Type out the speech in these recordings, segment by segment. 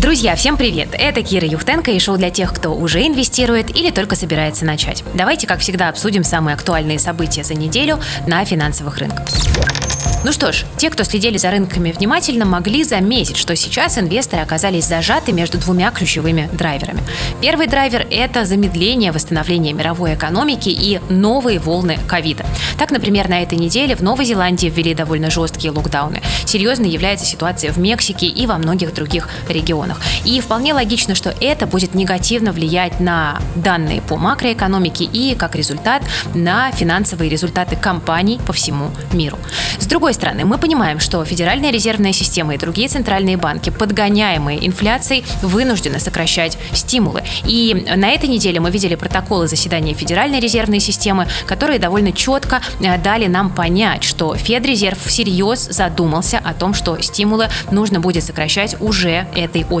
Друзья, всем привет! Это Кира Юхтенко и шоу для тех, кто уже инвестирует или только собирается начать. Давайте, как всегда, обсудим самые актуальные события за неделю на финансовых рынках. Ну что ж, те, кто следили за рынками внимательно, могли заметить, что сейчас инвесторы оказались зажаты между двумя ключевыми драйверами. Первый драйвер – это замедление восстановления мировой экономики и новые волны ковида. Так, например, на этой неделе в Новой Зеландии ввели довольно жесткие локдауны. Серьезной является ситуация в Мексике и во многих других регионах. И вполне логично, что это будет негативно влиять на данные по макроэкономике и, как результат, на финансовые результаты компаний по всему миру. С другой другой стороны, мы понимаем, что Федеральная резервная система и другие центральные банки, подгоняемые инфляцией, вынуждены сокращать стимулы. И на этой неделе мы видели протоколы заседания Федеральной резервной системы, которые довольно четко э, дали нам понять, что Федрезерв всерьез задумался о том, что стимулы нужно будет сокращать уже этой осенью.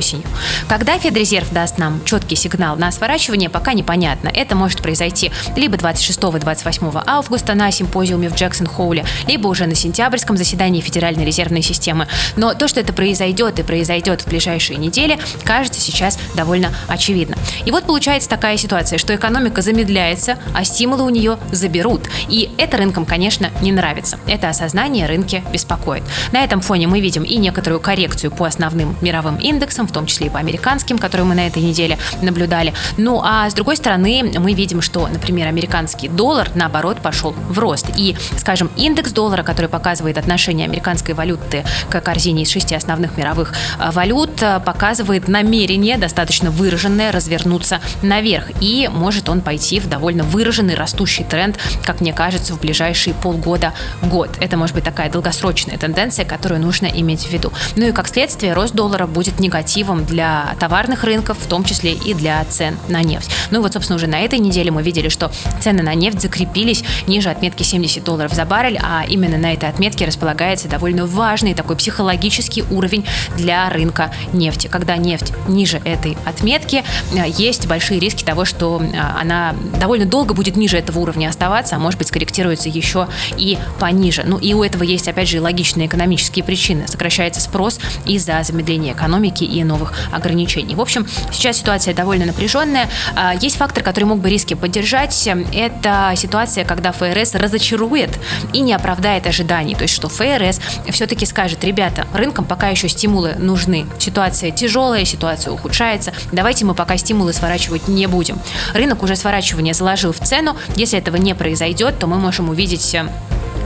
Когда Федрезерв даст нам четкий сигнал на сворачивание, пока непонятно. Это может произойти либо 26-28 августа на симпозиуме в Джексон-Хоуле, либо уже на сентябрь сентябрьском заседании Федеральной резервной системы. Но то, что это произойдет и произойдет в ближайшие недели, кажется сейчас довольно очевидно. И вот получается такая ситуация, что экономика замедляется, а стимулы у нее заберут. И это рынкам, конечно, не нравится. Это осознание рынки беспокоит. На этом фоне мы видим и некоторую коррекцию по основным мировым индексам, в том числе и по американским, которые мы на этой неделе наблюдали. Ну а с другой стороны, мы видим, что, например, американский доллар, наоборот, пошел в рост. И, скажем, индекс доллара, который показывает отношение американской валюты к корзине из шести основных мировых э, валют, э, показывает намерение достаточно выраженное развернуться наверх. И может он пойти в довольно выраженный растущий тренд, как мне кажется, в ближайшие полгода-год. Это может быть такая долгосрочная тенденция, которую нужно иметь в виду. Ну и как следствие, рост доллара будет негативом для товарных рынков, в том числе и для цен на нефть. Ну и вот, собственно, уже на этой неделе мы видели, что цены на нефть закрепились ниже отметки 70 долларов за баррель, а именно на этой отметке отметке располагается довольно важный такой психологический уровень для рынка нефти. Когда нефть ниже этой отметки, э, есть большие риски того, что э, она довольно долго будет ниже этого уровня оставаться, а может быть скорректируется еще и пониже. Ну и у этого есть, опять же, логичные экономические причины. Сокращается спрос из-за замедления экономики и новых ограничений. В общем, сейчас ситуация довольно напряженная. А, есть фактор, который мог бы риски поддержать. Это ситуация, когда ФРС разочарует и не оправдает ожиданий. То есть что ФРС все-таки скажет, ребята, рынкам пока еще стимулы нужны. Ситуация тяжелая, ситуация ухудшается. Давайте мы пока стимулы сворачивать не будем. Рынок уже сворачивание заложил в цену. Если этого не произойдет, то мы можем увидеть э,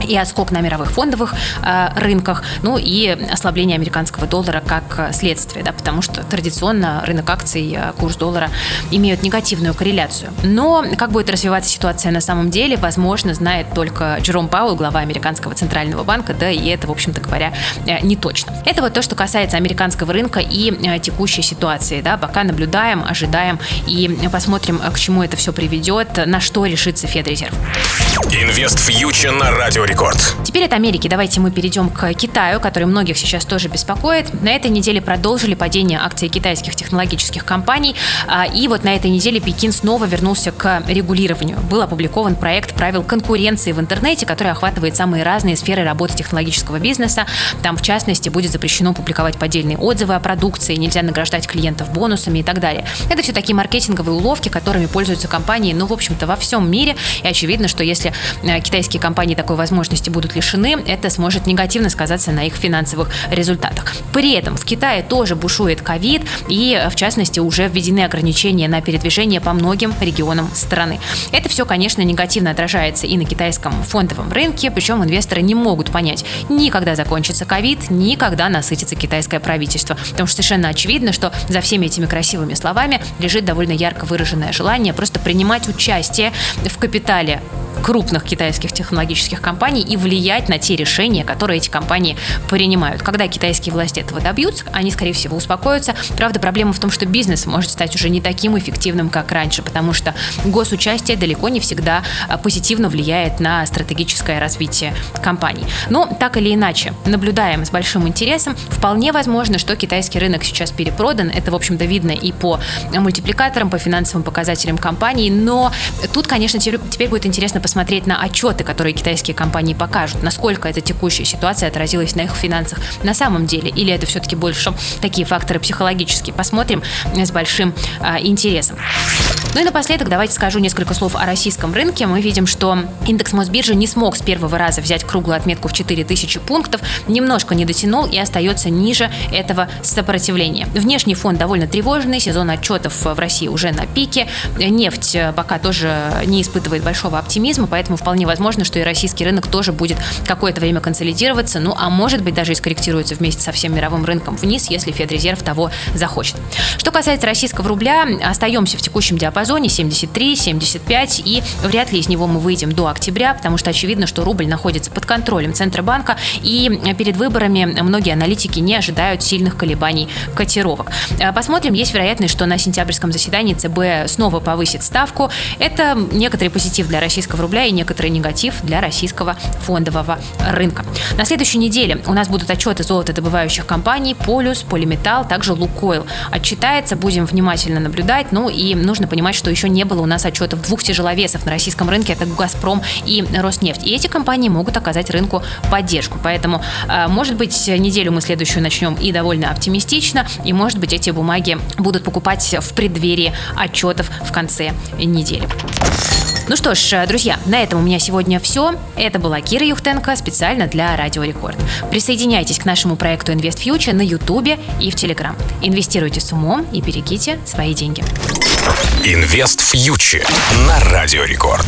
и отскок на мировых фондовых э, рынках, ну и ослабление американского доллара как следствие, да, потому что традиционно рынок акций, э, курс доллара имеют негативную корреляцию. Но как будет развиваться ситуация на самом деле, возможно, знает только Джером Пауэлл, глава американского центрального банка, да, и это, в общем-то говоря, э, не точно. Это вот то, что касается американского рынка и э, текущей ситуации, да, пока наблюдаем, ожидаем и посмотрим, к чему это все приведет, на что решится Федрезерв. Инвест фьючер на радио Рекорд. Теперь от Америки давайте мы перейдем к Китаю, который многих сейчас тоже беспокоит. На этой неделе продолжили падение акций китайских технологических компаний. А, и вот на этой неделе Пекин снова вернулся к регулированию. Был опубликован проект правил конкуренции в интернете, который охватывает самые разные сферы работы технологического бизнеса. Там, в частности, будет запрещено публиковать поддельные отзывы о продукции, нельзя награждать клиентов бонусами и так далее. Это все такие маркетинговые уловки, которыми пользуются компании, ну, в общем-то, во всем мире. И очевидно, что если э, китайские компании такой возможности возможности будут лишены, это сможет негативно сказаться на их финансовых результатах. При этом в Китае тоже бушует ковид, и в частности уже введены ограничения на передвижение по многим регионам страны. Это все, конечно, негативно отражается и на китайском фондовом рынке, причем инвесторы не могут понять, ни когда закончится ковид, ни когда насытится китайское правительство. Потому что совершенно очевидно, что за всеми этими красивыми словами лежит довольно ярко выраженное желание просто принимать участие в капитале крупных китайских технологических компаний и влиять на те решения, которые эти компании принимают. Когда китайские власти этого добьются, они, скорее всего, успокоятся. Правда, проблема в том, что бизнес может стать уже не таким эффективным, как раньше, потому что госучастие далеко не всегда а, позитивно влияет на стратегическое развитие компаний. Но так или иначе, наблюдаем с большим интересом. Вполне возможно, что китайский рынок сейчас перепродан. Это, в общем-то, видно и по мультипликаторам, по финансовым показателям компаний. Но тут, конечно, теперь будет интересно посмотреть на отчеты, которые китайские компании покажут, насколько эта текущая ситуация отразилась на их финансах на самом деле, или это все-таки больше такие факторы психологические. Посмотрим с большим а, интересом. Ну и напоследок давайте скажу несколько слов о российском рынке. Мы видим, что индекс Мосбиржи не смог с первого раза взять круглую отметку в 4000 пунктов, немножко не дотянул и остается ниже этого сопротивления. Внешний фон довольно тревожный, сезон отчетов в России уже на пике, нефть пока тоже не испытывает большого оптимизма, поэтому вполне возможно, что и российский рынок тоже будет какое-то время консолидироваться, ну а может быть даже и скорректируется вместе со всем мировым рынком вниз, если Федрезерв того захочет. Что касается российского рубля, остаемся в текущем диапазоне диапазоне 73-75, и вряд ли из него мы выйдем до октября, потому что очевидно, что рубль находится под контролем Центробанка, и перед выборами многие аналитики не ожидают сильных колебаний котировок. Э, посмотрим, есть вероятность, что на сентябрьском заседании ЦБ снова повысит ставку. Это некоторый позитив для российского рубля и некоторый негатив для российского фондового рынка. На следующей неделе у нас будут отчеты золотодобывающих компаний Полюс, Полиметалл, также Лукойл. Отчитается, будем внимательно наблюдать, ну и нужно понимать, понимать, что еще не было у нас отчетов двух тяжеловесов на российском рынке, это «Газпром» и «Роснефть». И эти компании могут оказать рынку поддержку. Поэтому, э, может быть, неделю мы следующую начнем и довольно оптимистично, и, может быть, эти бумаги будут покупать в преддверии отчетов в конце недели. Ну что ж, э, друзья, на этом у меня сегодня все. Это была Кира Юхтенко специально для Радио Рекорд. Присоединяйтесь к нашему проекту Invest Future на Ютубе и в Телеграм. Инвестируйте с умом и берегите свои деньги. Инвест Фьючер на Радио Рекорд.